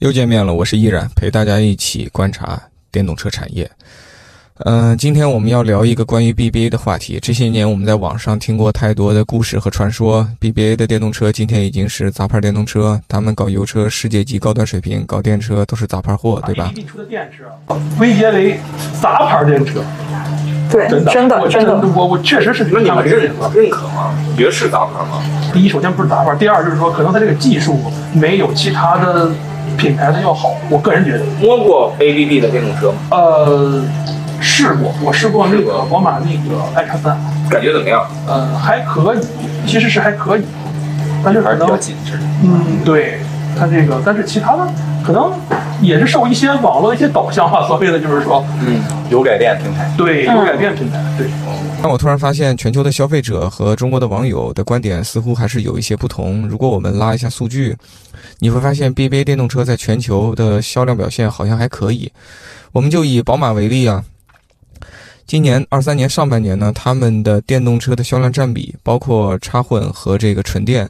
又见面了，我是依然，陪大家一起观察电动车产业。嗯，今天我们要聊一个关于 BBA 的话题。这些年我们在网上听过太多的故事和传说，BBA 的电动车今天已经是杂牌电动车，他们搞油车世界级高端水平，搞电车都是杂牌货，对吧？BBA 出的电池归结为杂牌电车，对，真的，真的，真的，我我确实是那你们认认可吗？你觉得是杂牌吗？第一，首先不是杂牌，第二就是说，可能它这个技术没有其他的。品牌的要好，我个人觉得。摸过 ABB 的电动车吗？呃，试过，我试过那个宝马那个 iX 三，感觉怎么样？呃，还可以，其实是还可以，但是可能比较紧致。嗯，对，它这个，但是其他的可能也是受一些网络的一些导向吧，所谓的就是说，嗯，油改电平台，对，油改电平台，对。但我突然发现，全球的消费者和中国的网友的观点似乎还是有一些不同。如果我们拉一下数据，你会发现 BBA 电动车在全球的销量表现好像还可以。我们就以宝马为例啊，今年二三年上半年呢，他们的电动车的销量占比，包括插混和这个纯电，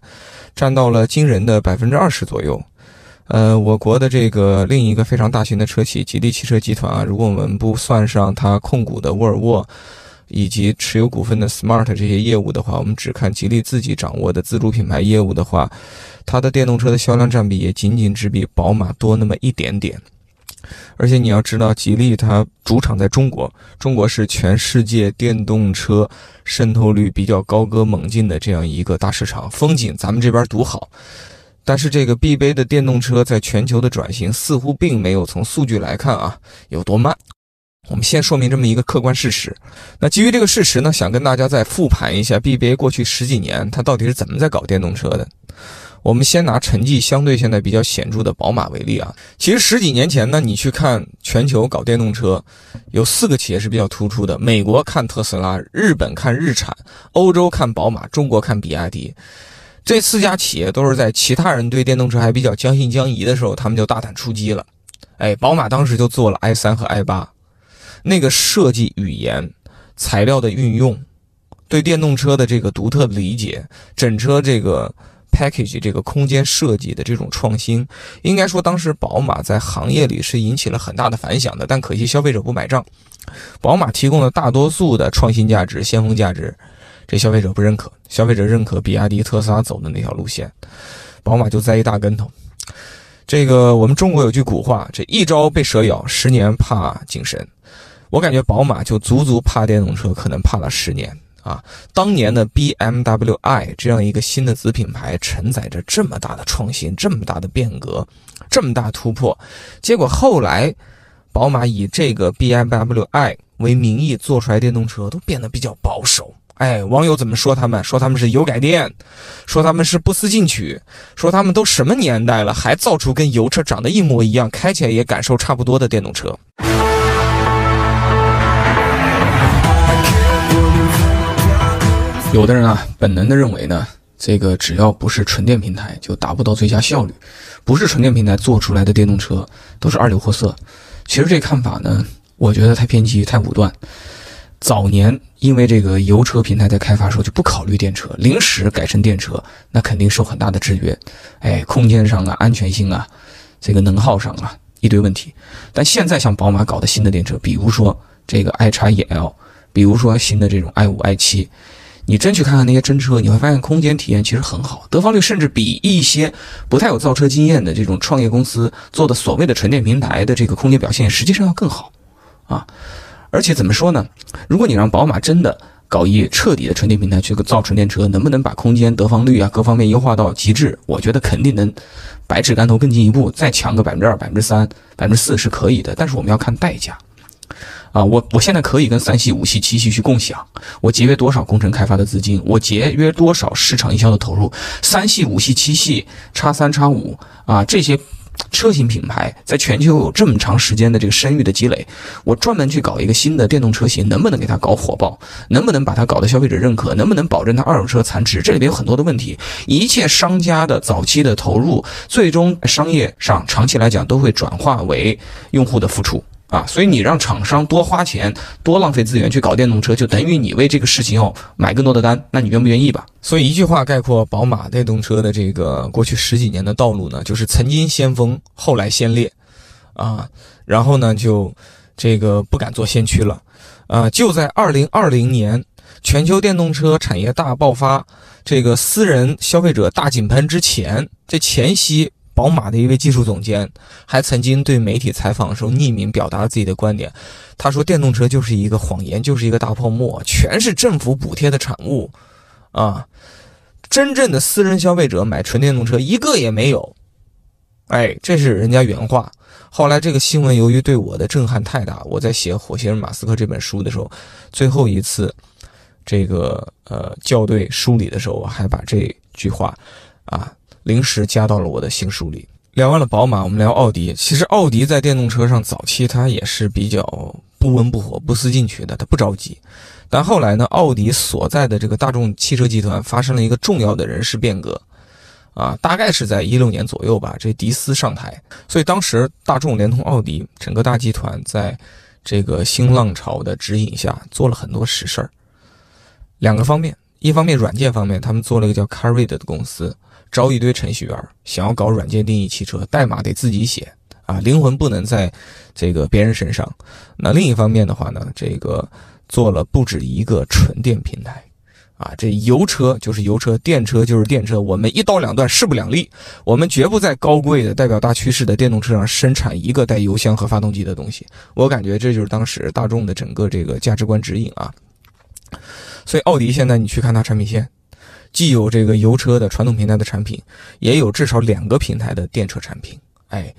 占到了惊人的百分之二十左右。呃，我国的这个另一个非常大型的车企吉利汽车集团啊，如果我们不算上它控股的沃尔沃。以及持有股份的 Smart 这些业务的话，我们只看吉利自己掌握的自主品牌业务的话，它的电动车的销量占比也仅仅只比宝马多那么一点点。而且你要知道，吉利它主场在中国，中国是全世界电动车渗透率比较高歌猛进的这样一个大市场，风景咱们这边独好。但是这个 BBA 的电动车在全球的转型似乎并没有从数据来看啊有多慢。我们先说明这么一个客观事实，那基于这个事实呢，想跟大家再复盘一下 BBA 过去十几年它到底是怎么在搞电动车的。我们先拿成绩相对现在比较显著的宝马为例啊，其实十几年前呢，你去看全球搞电动车，有四个企业是比较突出的：美国看特斯拉，日本看日产，欧洲看宝马，中国看比亚迪。这四家企业都是在其他人对电动车还比较将信将疑的时候，他们就大胆出击了。哎，宝马当时就做了 i 三和 i 八。那个设计语言、材料的运用，对电动车的这个独特理解，整车这个 package 这个空间设计的这种创新，应该说当时宝马在行业里是引起了很大的反响的。但可惜消费者不买账，宝马提供了大多数的创新价值、先锋价值，这消费者不认可。消费者认可比亚迪、特斯拉走的那条路线，宝马就栽一大跟头。这个我们中国有句古话，这一朝被蛇咬，十年怕井绳。我感觉宝马就足足怕电动车，可能怕了十年啊！当年的 BMW i 这样一个新的子品牌，承载着这么大的创新、这么大的变革、这么大突破，结果后来宝马以这个 BMW i 为名义做出来电动车，都变得比较保守。哎，网友怎么说他们？说他们是油改电，说他们是不思进取，说他们都什么年代了，还造出跟油车长得一模一样、开起来也感受差不多的电动车。有的人啊，本能的认为呢，这个只要不是纯电平台，就达不到最佳效率。不是纯电平台做出来的电动车都是二流货色。其实这看法呢，我觉得太偏激、太武断。早年因为这个油车平台在开发时候就不考虑电车，临时改成电车，那肯定受很大的制约。哎，空间上啊，安全性啊，这个能耗上啊，一堆问题。但现在像宝马搞的新的电车，比如说这个 i 叉 EL，比如说新的这种 i 五、i 七。你真去看看那些真车，你会发现空间体验其实很好，得房率甚至比一些不太有造车经验的这种创业公司做的所谓的纯电平台的这个空间表现，实际上要更好，啊！而且怎么说呢？如果你让宝马真的搞一彻底的纯电平台去造纯电车，能不能把空间得房率啊各方面优化到极致？我觉得肯定能百尺竿头更进一步，再强个百分之二、百分之三、百分之四是可以的。但是我们要看代价。啊，我我现在可以跟三系、五系、七系去共享，我节约多少工程开发的资金，我节约多少市场营销的投入。三系、五系、七系、叉三、叉五啊，这些车型品牌在全球有这么长时间的这个声誉的积累，我专门去搞一个新的电动车型，能不能给它搞火爆？能不能把它搞得消费者认可？能不能保证它二手车残值？这里边有很多的问题，一切商家的早期的投入，最终商业上长期来讲都会转化为用户的付出。啊，所以你让厂商多花钱、多浪费资源去搞电动车，就等于你为这个事情要买更多的单，那你愿不愿意吧？所以一句话概括宝马电动车的这个过去十几年的道路呢，就是曾经先锋，后来先烈，啊，然后呢就这个不敢做先驱了，啊，就在二零二零年全球电动车产业大爆发，这个私人消费者大井喷之前，这前夕。宝马的一位技术总监还曾经对媒体采访的时候匿名表达了自己的观点。他说：“电动车就是一个谎言，就是一个大泡沫，全是政府补贴的产物，啊，真正的私人消费者买纯电动车一个也没有。”哎，这是人家原话。后来这个新闻由于对我的震撼太大，我在写《火星人马斯克》这本书的时候，最后一次这个呃校对梳理的时候，我还把这句话啊。临时加到了我的新书里。聊完了宝马，我们聊奥迪。其实奥迪在电动车上早期它也是比较不温不火、不思进取的，它不着急。但后来呢，奥迪所在的这个大众汽车集团发生了一个重要的人事变革，啊，大概是在一六年左右吧。这迪斯上台，所以当时大众连同奥迪整个大集团在这个新浪潮的指引下做了很多实事儿。两个方面，一方面软件方面，他们做了一个叫 Carrid 的公司。招一堆程序员，想要搞软件定义汽车，代码得自己写啊，灵魂不能在这个别人身上。那另一方面的话呢，这个做了不止一个纯电平台啊，这油车就是油车，电车就是电车，我们一刀两断，势不两立。我们绝不在高贵的代表大趋势的电动车上生产一个带油箱和发动机的东西。我感觉这就是当时大众的整个这个价值观指引啊。所以奥迪现在你去看它产品线。既有这个油车的传统平台的产品，也有至少两个平台的电车产品。哎，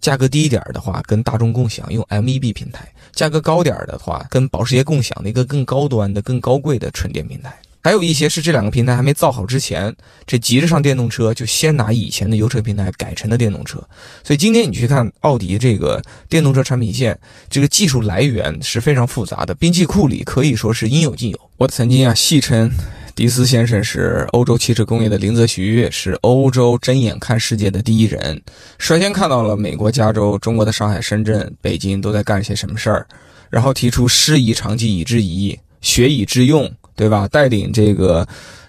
价格低一点的话，跟大众共享用 MEB 平台；价格高点的话，跟保时捷共享的一个更高端的、更高贵的纯电平台。还有一些是这两个平台还没造好之前，这急着上电动车，就先拿以前的油车平台改成的电动车。所以今天你去看奥迪这个电动车产品线，这个技术来源是非常复杂的，兵器库里可以说是应有尽有。我曾经啊戏称。迪斯先生是欧洲汽车工业的林则徐，是欧洲睁眼看世界的第一人，率先看到了美国加州、中国的上海、深圳、北京都在干些什么事儿，然后提出师夷长技以制夷，学以致用，对吧？带领这个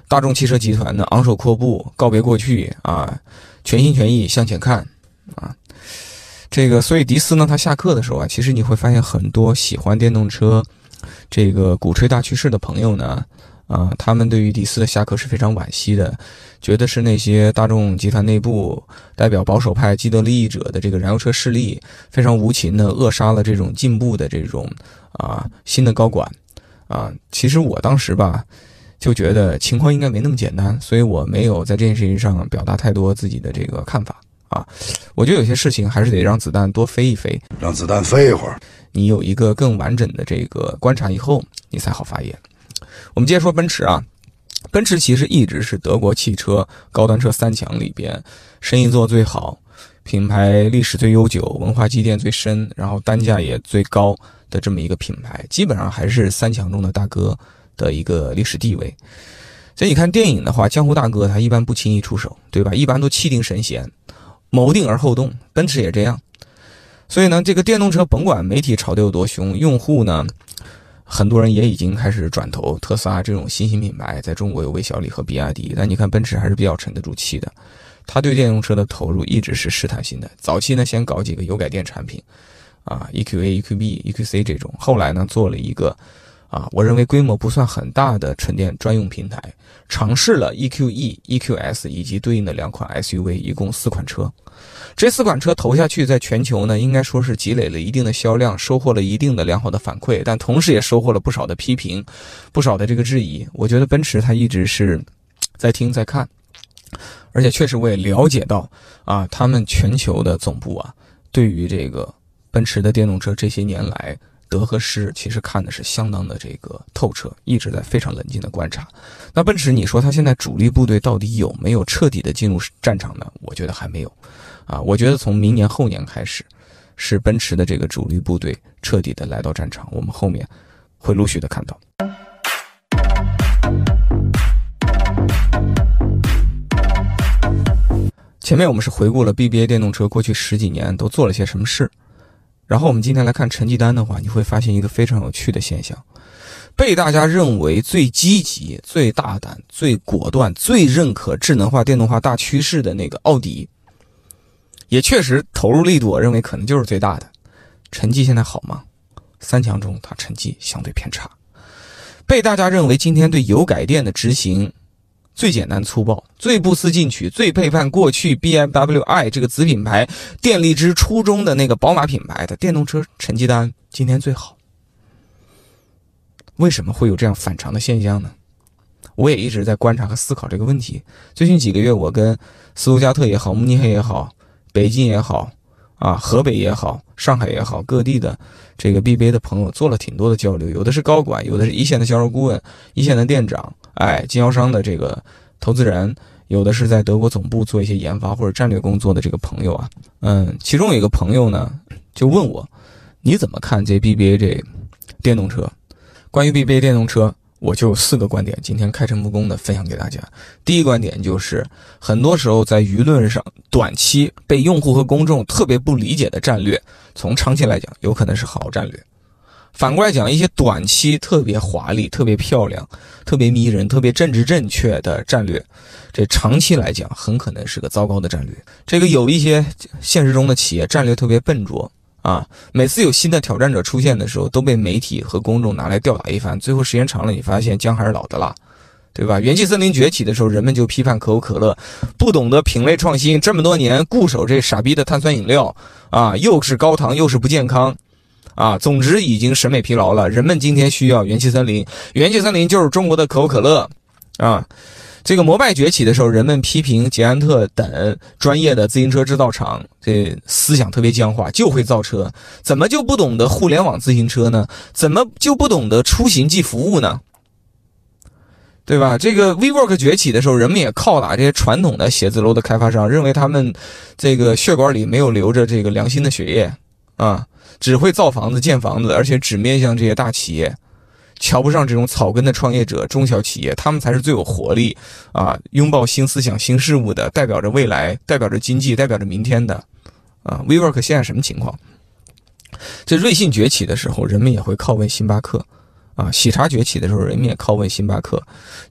大众汽车集团呢昂首阔步，告别过去啊，全心全意向前看啊。这个，所以迪斯呢，他下课的时候啊，其实你会发现很多喜欢电动车，这个鼓吹大趋势的朋友呢。啊，他们对于迪斯的下课是非常惋惜的，觉得是那些大众集团内部代表保守派既得利益者的这个燃油车势力非常无情的扼杀了这种进步的这种啊新的高管啊。其实我当时吧就觉得情况应该没那么简单，所以我没有在这件事情上表达太多自己的这个看法啊。我觉得有些事情还是得让子弹多飞一飞，让子弹飞一会儿，你有一个更完整的这个观察以后，你才好发言。我们接着说奔驰啊，奔驰其实一直是德国汽车高端车三强里边生意做最好、品牌历史最悠久、文化积淀最深，然后单价也最高的这么一个品牌，基本上还是三强中的大哥的一个历史地位。所以你看电影的话，江湖大哥他一般不轻易出手，对吧？一般都气定神闲，谋定而后动。奔驰也这样。所以呢，这个电动车甭管媒体炒得有多凶，用户呢？很多人也已经开始转投特斯拉这种新兴品牌，在中国有魏小李和比亚迪，但你看奔驰还是比较沉得住气的。他对电动车的投入一直是试探性的，早期呢先搞几个油改电产品，啊，EQA、EQB、EQC 这种，后来呢做了一个。啊，我认为规模不算很大的纯电专用平台，尝试了 EQE、EQS 以及对应的两款 SUV，一共四款车。这四款车投下去，在全球呢，应该说是积累了一定的销量，收获了一定的良好的反馈，但同时也收获了不少的批评，不少的这个质疑。我觉得奔驰它一直是在听在看，而且确实我也了解到啊，他们全球的总部啊，对于这个奔驰的电动车这些年来。得和失其实看的是相当的这个透彻，一直在非常冷静的观察。那奔驰，你说它现在主力部队到底有没有彻底的进入战场呢？我觉得还没有。啊，我觉得从明年后年开始，是奔驰的这个主力部队彻底的来到战场，我们后面会陆续的看到。前面我们是回顾了 BBA 电动车过去十几年都做了些什么事。然后我们今天来看成绩单的话，你会发现一个非常有趣的现象：被大家认为最积极、最大胆、最果断、最认可智能化、电动化大趋势的那个奥迪，也确实投入力度，我认为可能就是最大的。成绩现在好吗？三强中，它成绩相对偏差。被大家认为今天对油改电的执行最简单粗暴、最不思进取、最背叛过去 BMW i 这个子品牌电力之初衷的那个宝马品牌的电动车成绩单今天最好。为什么会有这样反常的现象呢？我也一直在观察和思考这个问题。最近几个月，我跟斯图加特也好、慕尼黑也好、北京也好。啊，河北也好，上海也好，各地的这个 BBA 的朋友做了挺多的交流，有的是高管，有的是一线的销售顾问，一线的店长，哎，经销商的这个投资人，有的是在德国总部做一些研发或者战略工作的这个朋友啊，嗯，其中有一个朋友呢，就问我，你怎么看这 BBA 这电动车？关于 BBA 电动车。我就有四个观点，今天开诚布公的分享给大家。第一观点就是，很多时候在舆论上，短期被用户和公众特别不理解的战略，从长期来讲，有可能是好战略。反过来讲，一些短期特别华丽、特别漂亮、特别迷人、特别政治正确的战略，这长期来讲，很可能是个糟糕的战略。这个有一些现实中的企业战略特别笨拙。啊，每次有新的挑战者出现的时候，都被媒体和公众拿来吊打一番。最后时间长了，你发现姜还是老的辣，对吧？元气森林崛起的时候，人们就批判可口可乐不懂得品类创新，这么多年固守这傻逼的碳酸饮料啊，又是高糖又是不健康，啊，总之已经审美疲劳了。人们今天需要元气森林，元气森林就是中国的可口可乐，啊。这个摩拜崛起的时候，人们批评捷安特等专业的自行车制造厂，这思想特别僵化，就会造车，怎么就不懂得互联网自行车呢？怎么就不懂得出行即服务呢？对吧？这个 WeWork 崛起的时候，人们也靠打这些传统的写字楼的开发商，认为他们这个血管里没有流着这个良心的血液啊，只会造房子建房子，而且只面向这些大企业。瞧不上这种草根的创业者、中小企业，他们才是最有活力啊！拥抱新思想、新事物的，代表着未来，代表着经济，代表着明天的啊！WeWork 现在什么情况？这瑞幸崛起的时候，人们也会拷问星巴克啊；喜茶崛起的时候，人们也拷问星巴克，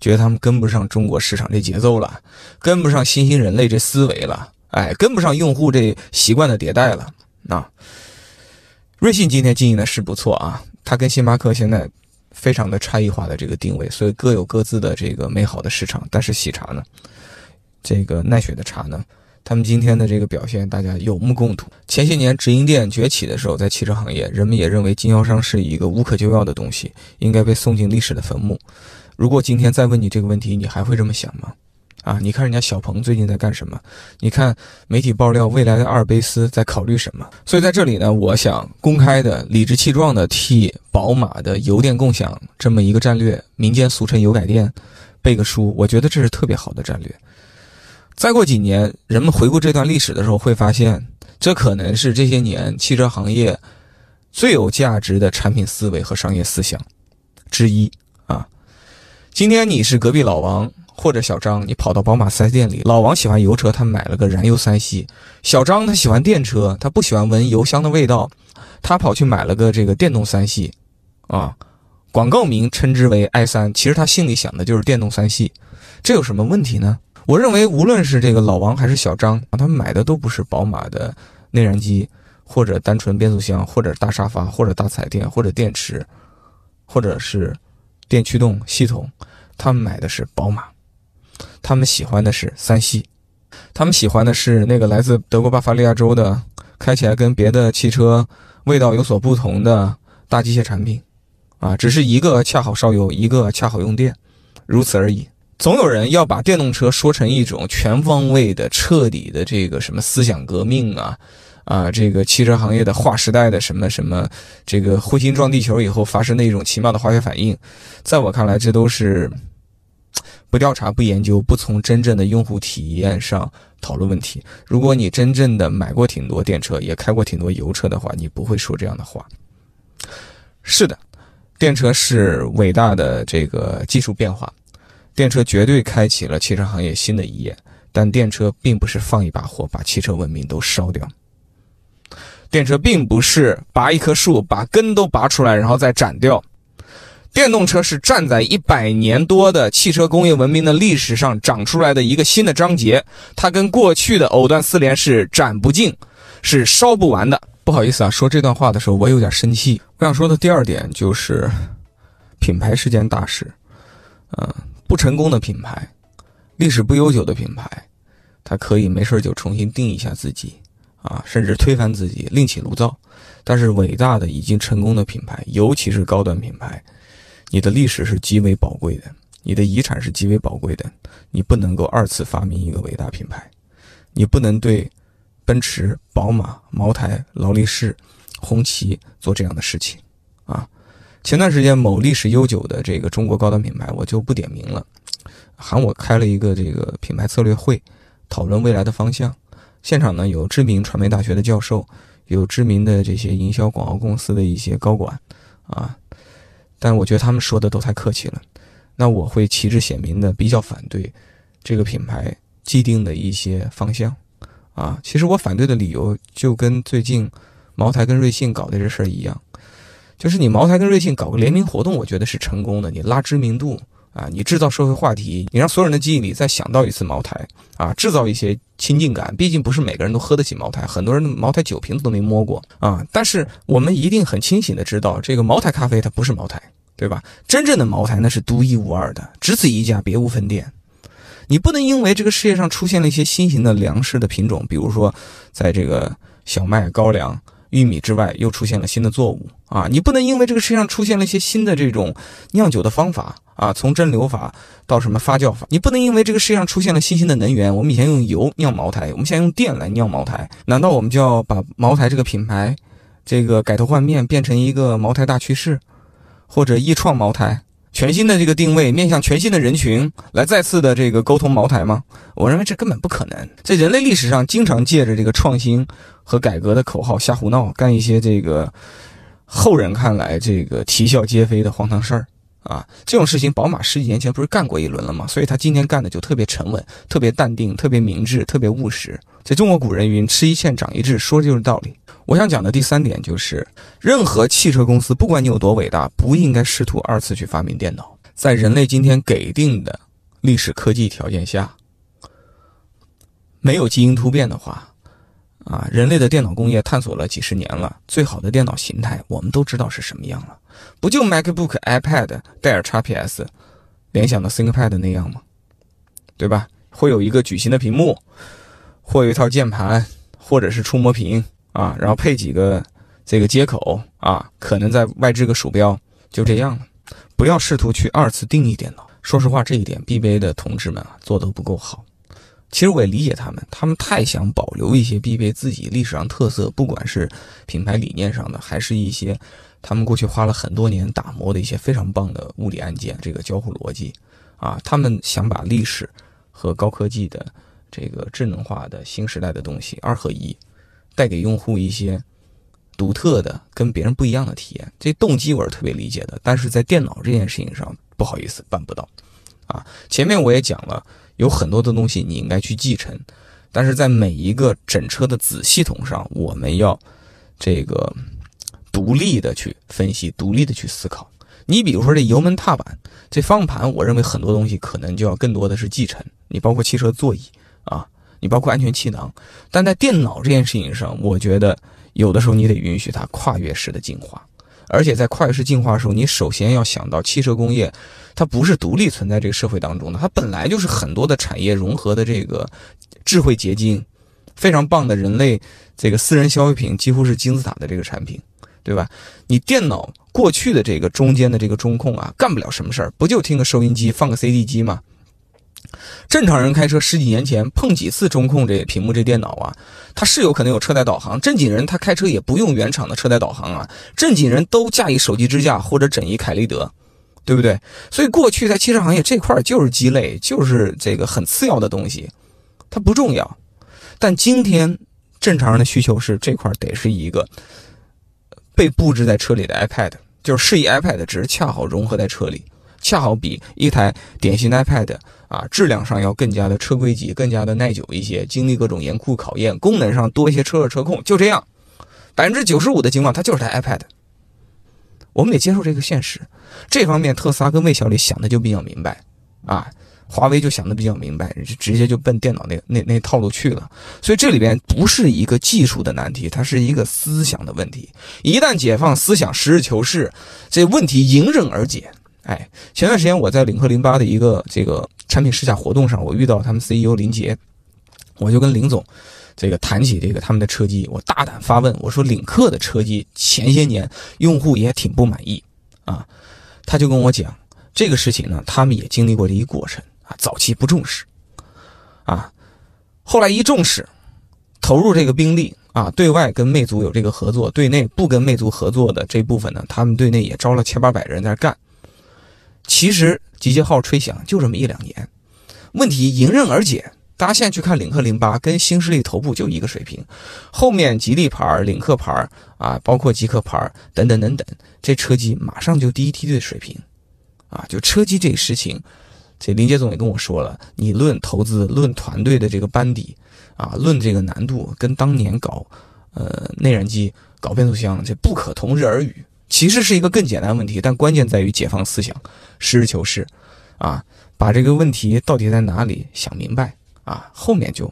觉得他们跟不上中国市场这节奏了，跟不上新兴人类这思维了，哎，跟不上用户这习惯的迭代了。那瑞幸今天经营的是不错啊，它跟星巴克现在。非常的差异化的这个定位，所以各有各自的这个美好的市场。但是喜茶呢，这个奈雪的茶呢，他们今天的这个表现，大家有目共睹。前些年直营店崛起的时候，在汽车行业，人们也认为经销商是一个无可救药的东西，应该被送进历史的坟墓。如果今天再问你这个问题，你还会这么想吗？啊，你看人家小鹏最近在干什么？你看媒体爆料未来的阿尔卑斯在考虑什么？所以在这里呢，我想公开的、理直气壮的替宝马的油电共享这么一个战略，民间俗称油改电，背个书。我觉得这是特别好的战略。再过几年，人们回顾这段历史的时候，会发现这可能是这些年汽车行业最有价值的产品思维和商业思想之一啊。今天你是隔壁老王。或者小张，你跑到宝马 4S 店里，老王喜欢油车，他买了个燃油三系；小张他喜欢电车，他不喜欢闻油箱的味道，他跑去买了个这个电动三系，啊，广告名称之为 i 三，其实他心里想的就是电动三系，这有什么问题呢？我认为无论是这个老王还是小张，啊他们买的都不是宝马的内燃机，或者单纯变速箱，或者大沙发，或者大彩电，或者电池，或者是电驱动系统，他们买的是宝马。他们喜欢的是三系，他们喜欢的是那个来自德国巴伐利亚州的，开起来跟别的汽车味道有所不同的大机械产品，啊，只是一个恰好烧油，一个恰好用电，如此而已。总有人要把电动车说成一种全方位的、彻底的这个什么思想革命啊，啊，这个汽车行业的划时代的什么什么，这个彗星撞地球以后发生的一种奇妙的化学反应，在我看来，这都是。不调查、不研究、不从真正的用户体验上讨论问题。如果你真正的买过挺多电车，也开过挺多油车的话，你不会说这样的话。是的，电车是伟大的这个技术变化，电车绝对开启了汽车行业新的一页。但电车并不是放一把火把汽车文明都烧掉。电车并不是拔一棵树把根都拔出来然后再斩掉，电动车是站在一百年多的汽车工业文明的历史上长出来的一个新的章节，它跟过去的藕断丝连是斩不尽，是烧不完的。不好意思啊，说这段话的时候我有点生气。我想说的第二点就是，品牌是件大事，嗯，不成功的品牌，历史不悠久的品牌，它可以没事就重新定义一下自己。啊，甚至推翻自己，另起炉灶。但是伟大的已经成功的品牌，尤其是高端品牌，你的历史是极为宝贵的，你的遗产是极为宝贵的。你不能够二次发明一个伟大品牌，你不能对奔驰、宝马、茅台、劳力士、红旗做这样的事情。啊，前段时间某历史悠久的这个中国高端品牌，我就不点名了，喊我开了一个这个品牌策略会，讨论未来的方向。现场呢有知名传媒大学的教授，有知名的这些营销广告公司的一些高管，啊，但我觉得他们说的都太客气了。那我会旗帜鲜明的比较反对这个品牌既定的一些方向，啊，其实我反对的理由就跟最近茅台跟瑞幸搞的这事儿一样，就是你茅台跟瑞幸搞个联名活动，我觉得是成功的，你拉知名度。啊，你制造社会话题，你让所有人的记忆里再想到一次茅台啊，制造一些亲近感。毕竟不是每个人都喝得起茅台，很多人的茅台酒瓶子都没摸过啊。但是我们一定很清醒的知道，这个茅台咖啡它不是茅台，对吧？真正的茅台那是独一无二的，只此一家，别无分店。你不能因为这个世界上出现了一些新型的粮食的品种，比如说在这个小麦、高粱。玉米之外，又出现了新的作物啊！你不能因为这个世界上出现了一些新的这种酿酒的方法啊，从蒸馏法到什么发酵法，你不能因为这个世界上出现了新兴的能源，我们以前用油酿茅台，我们现在用电来酿茅台，难道我们就要把茅台这个品牌，这个改头换面，变成一个茅台大趋势，或者一创茅台？全新的这个定位，面向全新的人群来再次的这个沟通茅台吗？我认为这根本不可能。在人类历史上，经常借着这个创新和改革的口号瞎胡闹，干一些这个后人看来这个啼笑皆非的荒唐事儿啊！这种事情，宝马十几年前不是干过一轮了吗？所以他今天干的就特别沉稳、特别淡定、特别明智、特别务实。在中国古人云：“吃一堑长一智”，说的就是道理。我想讲的第三点就是，任何汽车公司，不管你有多伟大，不应该试图二次去发明电脑。在人类今天给定的历史科技条件下，没有基因突变的话，啊，人类的电脑工业探索了几十年了，最好的电脑形态我们都知道是什么样了，不就 MacBook、iPad、戴尔 XPS、联想的 ThinkPad 那样吗？对吧？会有一个矩形的屏幕，会有一套键盘，或者是触摸屏。啊，然后配几个这个接口啊，可能再外置个鼠标，就这样了。不要试图去二次定义电脑。说实话，这一点 BBA 的同志们啊做得不够好。其实我也理解他们，他们太想保留一些 BBA 自己历史上特色，不管是品牌理念上的，还是一些他们过去花了很多年打磨的一些非常棒的物理按键，这个交互逻辑啊，他们想把历史和高科技的这个智能化的新时代的东西二合一。带给用户一些独特的、跟别人不一样的体验，这动机我是特别理解的。但是在电脑这件事情上，不好意思办不到。啊，前面我也讲了，有很多的东西你应该去继承，但是在每一个整车的子系统上，我们要这个独立的去分析，独立的去思考。你比如说这油门踏板、这方向盘，我认为很多东西可能就要更多的是继承。你包括汽车座椅啊。你包括安全气囊，但在电脑这件事情上，我觉得有的时候你得允许它跨越式的进化，而且在跨越式进化的时候，你首先要想到汽车工业，它不是独立存在这个社会当中的，它本来就是很多的产业融合的这个智慧结晶，非常棒的人类这个私人消费品，几乎是金字塔的这个产品，对吧？你电脑过去的这个中间的这个中控啊，干不了什么事儿，不就听个收音机，放个 CD 机吗？正常人开车十几年前碰几次中控这屏幕这电脑啊，他是有可能有车载导航。正经人他开车也不用原厂的车载导航啊，正经人都架一手机支架或者整一凯立德，对不对？所以过去在汽车行业这块就是鸡肋，就是这个很次要的东西，它不重要。但今天正常人的需求是这块得是一个被布置在车里的 iPad，就是示意 iPad，只是恰好融合在车里。恰好比一台典型的 iPad 啊，质量上要更加的车规级，更加的耐久一些，经历各种严酷考验，功能上多一些车热车控，就这样，百分之九十五的情况它就是台 iPad。我们得接受这个现实，这方面特斯拉跟魏小李想的就比较明白啊，华为就想的比较明白，直接就奔电脑那那那套路去了。所以这里边不是一个技术的难题，它是一个思想的问题。一旦解放思想，实事求是，这问题迎刃而解。哎，前段时间我在领克零八的一个这个产品试驾活动上，我遇到他们 CEO 林杰，我就跟林总。这个谈起这个他们的车机，我大胆发问，我说领克的车机前些年用户也挺不满意啊，他就跟我讲这个事情呢，他们也经历过这一过程早期不重视啊，后来一重视，投入这个兵力啊，对外跟魅族有这个合作，对内不跟魅族合作的这部分呢，他们对内也招了千八百人在干，其实集结号吹响就这么一两年，问题迎刃而解。大家现在去看领克零八，跟新势力头部就一个水平，后面吉利牌、领克牌啊，包括极客牌等等等等，这车机马上就第一梯队水平，啊，就车机这个事情，这林杰总也跟我说了，你论投资、论团队的这个班底啊，论这个难度，跟当年搞呃内燃机、搞变速箱这不可同日而语。其实是一个更简单的问题，但关键在于解放思想，实事求是，啊，把这个问题到底在哪里想明白。啊，后面就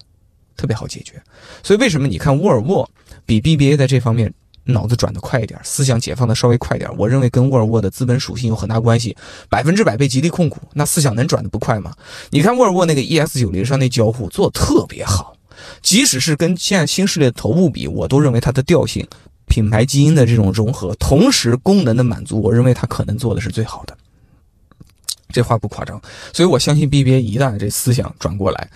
特别好解决，所以为什么你看沃尔沃比 BBA 在这方面脑子转得快一点，思想解放的稍微快一点？我认为跟沃尔沃的资本属性有很大关系。百分之百被吉利控股，那思想能转得不快吗？你看沃尔沃那个 ES 九零上那交互做的特别好，即使是跟现在新势力的头部比，我都认为它的调性、品牌基因的这种融合，同时功能的满足，我认为它可能做的是最好的。这话不夸张，所以我相信 BBA 一旦这思想转过来。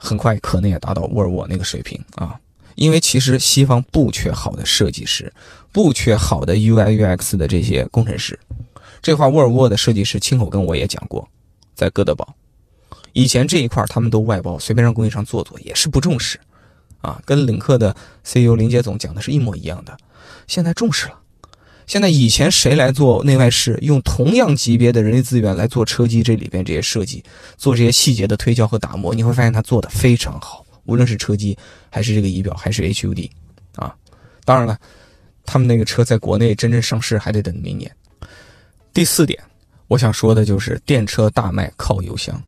很快可能也达到沃尔沃那个水平啊，因为其实西方不缺好的设计师，不缺好的 UI UX 的这些工程师。这话沃尔沃的设计师亲口跟我也讲过，在哥德堡，以前这一块他们都外包，随便让供应商做做也是不重视啊，跟领克的 CEO 林杰总讲的是一模一样的，现在重视了。现在以前谁来做内外饰，用同样级别的人力资源来做车机这里边这些设计，做这些细节的推敲和打磨，你会发现他做的非常好。无论是车机，还是这个仪表，还是 HUD，啊，当然了，他们那个车在国内真正上市还得等明年。第四点，我想说的就是电车大卖靠油箱，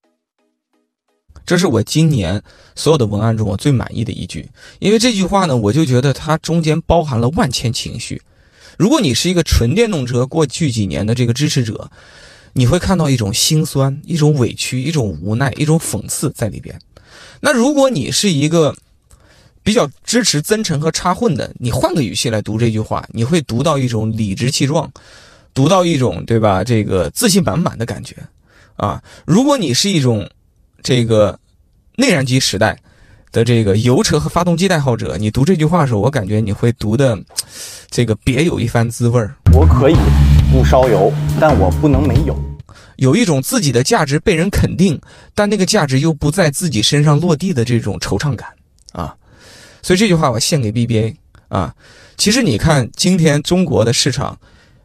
这是我今年所有的文案中我最满意的一句，因为这句话呢，我就觉得它中间包含了万千情绪。如果你是一个纯电动车过去几年的这个支持者，你会看到一种心酸、一种委屈、一种无奈、一种讽刺在里边。那如果你是一个比较支持增程和插混的，你换个语气来读这句话，你会读到一种理直气壮，读到一种对吧？这个自信满满的感觉啊。如果你是一种这个内燃机时代的这个油车和发动机爱好者，你读这句话的时候，我感觉你会读的。这个别有一番滋味儿。我可以不烧油，但我不能没有。有一种自己的价值被人肯定，但那个价值又不在自己身上落地的这种惆怅感啊。所以这句话我献给 BBA 啊。其实你看今天中国的市场，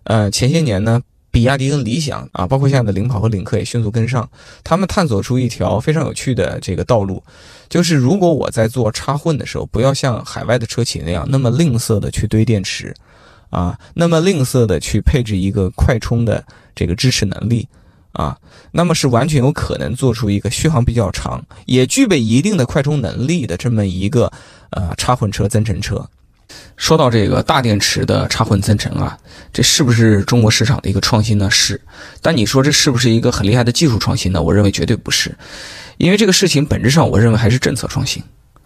呃，前些年呢，比亚迪跟理想啊，包括现在的领跑和领克也迅速跟上，他们探索出一条非常有趣的这个道路。就是如果我在做插混的时候，不要像海外的车企那样那么吝啬的去堆电池，啊，那么吝啬的去配置一个快充的这个支持能力，啊，那么是完全有可能做出一个续航比较长，也具备一定的快充能力的这么一个呃插混车增程车。说到这个大电池的插混增程啊，这是不是中国市场的一个创新呢？是，但你说这是不是一个很厉害的技术创新呢？我认为绝对不是。因为这个事情本质上，我认为还是政策创新，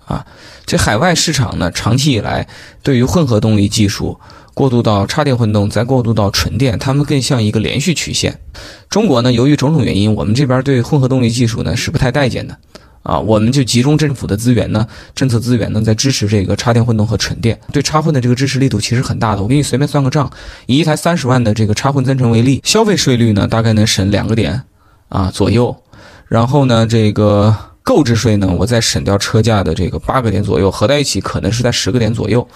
啊，这海外市场呢，长期以来对于混合动力技术过渡到插电混动，再过渡到纯电，它们更像一个连续曲线。中国呢，由于种种原因，我们这边对混合动力技术呢是不太待见的，啊，我们就集中政府的资源呢，政策资源呢，在支持这个插电混动和纯电，对插混的这个支持力度其实很大的。我给你随便算个账，以一台三十万的这个插混增程为例，消费税率呢，大概能省两个点啊左右。然后呢，这个购置税呢，我再省掉车价的这个八个点左右，合在一起可能是在十个点左右，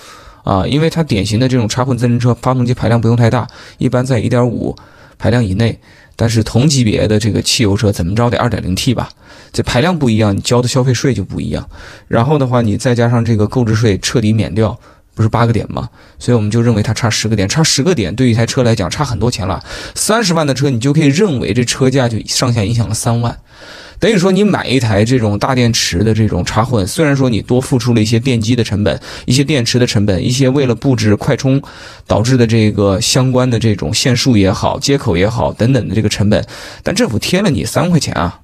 啊，因为它典型的这种插混增程车，发动机排量不用太大，一般在一点五排量以内。但是同级别的这个汽油车怎么着得二点零 T 吧，这排量不一样，你交的消费税就不一样。然后的话，你再加上这个购置税彻底免掉，不是八个点吗？所以我们就认为它差十个点，差十个点对于一台车来讲差很多钱了。三十万的车，你就可以认为这车价就上下影响了三万。等于说，你买一台这种大电池的这种插混，虽然说你多付出了一些电机的成本、一些电池的成本、一些为了布置快充导致的这个相关的这种线束也好、接口也好等等的这个成本，但政府贴了你三块钱啊，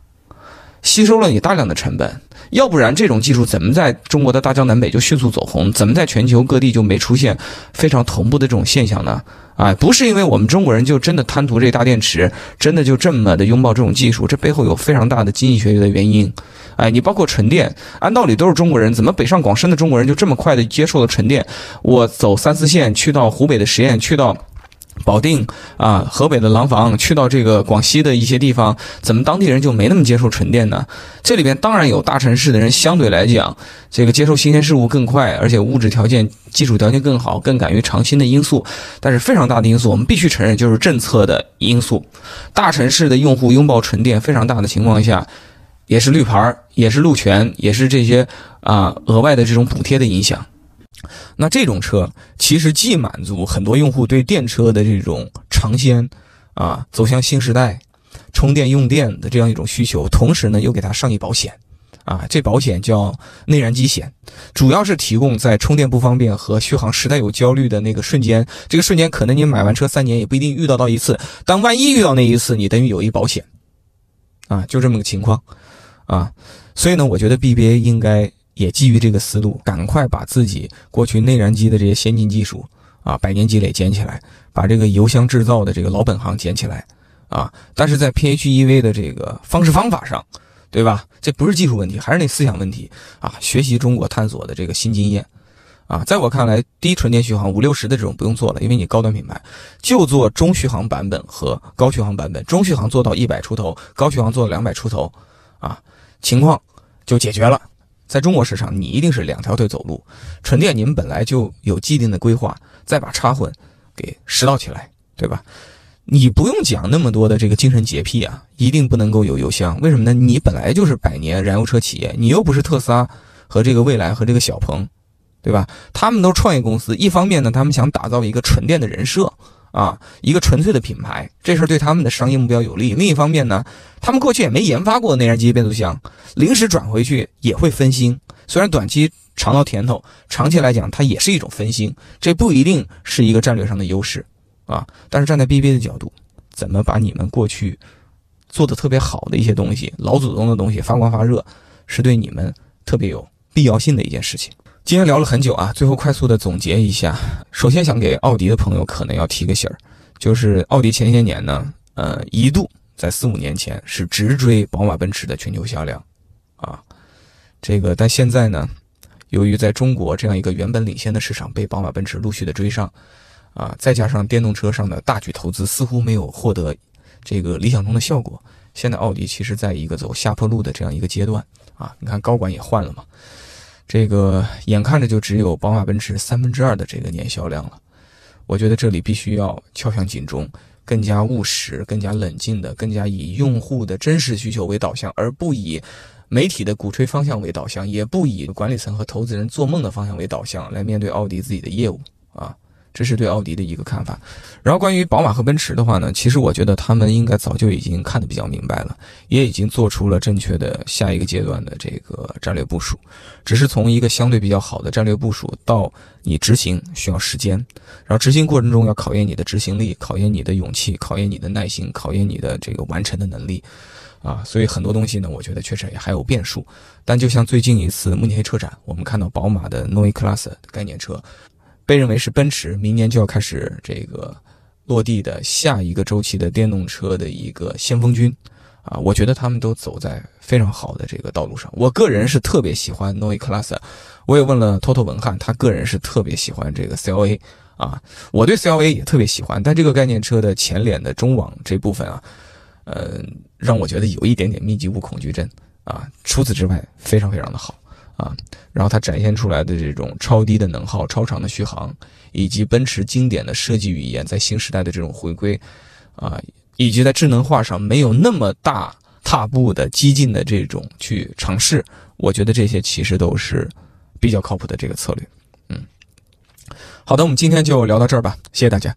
吸收了你大量的成本。要不然，这种技术怎么在中国的大江南北就迅速走红？怎么在全球各地就没出现非常同步的这种现象呢？哎，不是因为我们中国人就真的贪图这大电池，真的就这么的拥抱这种技术，这背后有非常大的经济学的原因。哎，你包括纯电，按道理都是中国人，怎么北上广深的中国人就这么快的接受了纯电？我走三四线去到湖北的十堰，去到。保定啊，河北的廊坊，去到这个广西的一些地方，怎么当地人就没那么接受纯电呢？这里边当然有大城市的人相对来讲，这个接受新鲜事物更快，而且物质条件、基础条件更好，更敢于尝新的因素。但是非常大的因素，我们必须承认，就是政策的因素。大城市的用户拥抱纯电非常大的情况下，也是绿牌儿，也是路权，也是这些啊额外的这种补贴的影响。那这种车其实既满足很多用户对电车的这种尝鲜，啊，走向新时代，充电用电的这样一种需求，同时呢又给它上一保险，啊，这保险叫内燃机险，主要是提供在充电不方便和续航实在有焦虑的那个瞬间，这个瞬间可能你买完车三年也不一定遇到到一次，但万一遇到那一次，你等于有一保险，啊，就这么个情况，啊，所以呢，我觉得 BBA 应该。也基于这个思路，赶快把自己过去内燃机的这些先进技术啊，百年积累捡起来，把这个油箱制造的这个老本行捡起来啊。但是在 PHEV 的这个方式方法上，对吧？这不是技术问题，还是那思想问题啊。学习中国探索的这个新经验啊，在我看来，低纯电续航五六十的这种不用做了，因为你高端品牌就做中续航版本和高续航版本，中续航做到一百出头，高续航做到两百出头啊，情况就解决了。在中国市场，你一定是两条腿走路。纯电你们本来就有既定的规划，再把插混给拾到起来，对吧？你不用讲那么多的这个精神洁癖啊，一定不能够有油箱。为什么呢？你本来就是百年燃油车企业，你又不是特斯拉和这个蔚来和这个小鹏，对吧？他们都是创业公司，一方面呢，他们想打造一个纯电的人设。啊，一个纯粹的品牌，这事儿对他们的商业目标有利。另一方面呢，他们过去也没研发过内燃机变速箱，临时转回去也会分心。虽然短期尝到甜头，长期来讲它也是一种分心，这不一定是一个战略上的优势啊。但是站在 BB 的角度，怎么把你们过去做的特别好的一些东西、老祖宗的东西发光发热，是对你们特别有必要性的一件事情。今天聊了很久啊，最后快速的总结一下。首先想给奥迪的朋友可能要提个醒儿，就是奥迪前些年呢，呃，一度在四五年前是直追宝马、奔驰的全球销量，啊，这个但现在呢，由于在中国这样一个原本领先的市场被宝马、奔驰陆续的追上，啊，再加上电动车上的大举投资似乎没有获得这个理想中的效果，现在奥迪其实在一个走下坡路的这样一个阶段啊，你看高管也换了嘛。这个眼看着就只有宝马、奔驰三分之二的这个年销量了，我觉得这里必须要敲响警钟，更加务实、更加冷静的、更加以用户的真实需求为导向，而不以媒体的鼓吹方向为导向，也不以管理层和投资人做梦的方向为导向来面对奥迪自己的业务啊。这是对奥迪的一个看法，然后关于宝马和奔驰的话呢，其实我觉得他们应该早就已经看得比较明白了，也已经做出了正确的下一个阶段的这个战略部署，只是从一个相对比较好的战略部署到你执行需要时间，然后执行过程中要考验你的执行力，考验你的勇气，考验你的耐心，考验你的这个完成的能力，啊，所以很多东西呢，我觉得确实也还有变数，但就像最近一次慕尼黑车展，我们看到宝马的 Neue Klasse 概念车。被认为是奔驰明年就要开始这个落地的下一个周期的电动车的一个先锋军啊，我觉得他们都走在非常好的这个道路上。我个人是特别喜欢 Neue Klasse，我也问了 Toto 文翰，他个人是特别喜欢这个 CLA 啊，我对 CLA 也特别喜欢，但这个概念车的前脸的中网这部分啊，呃，让我觉得有一点点密集物恐惧症啊，除此之外非常非常的好。啊，然后它展现出来的这种超低的能耗、超长的续航，以及奔驰经典的设计语言在新时代的这种回归，啊，以及在智能化上没有那么大踏步的激进的这种去尝试，我觉得这些其实都是比较靠谱的这个策略。嗯，好的，我们今天就聊到这儿吧，谢谢大家。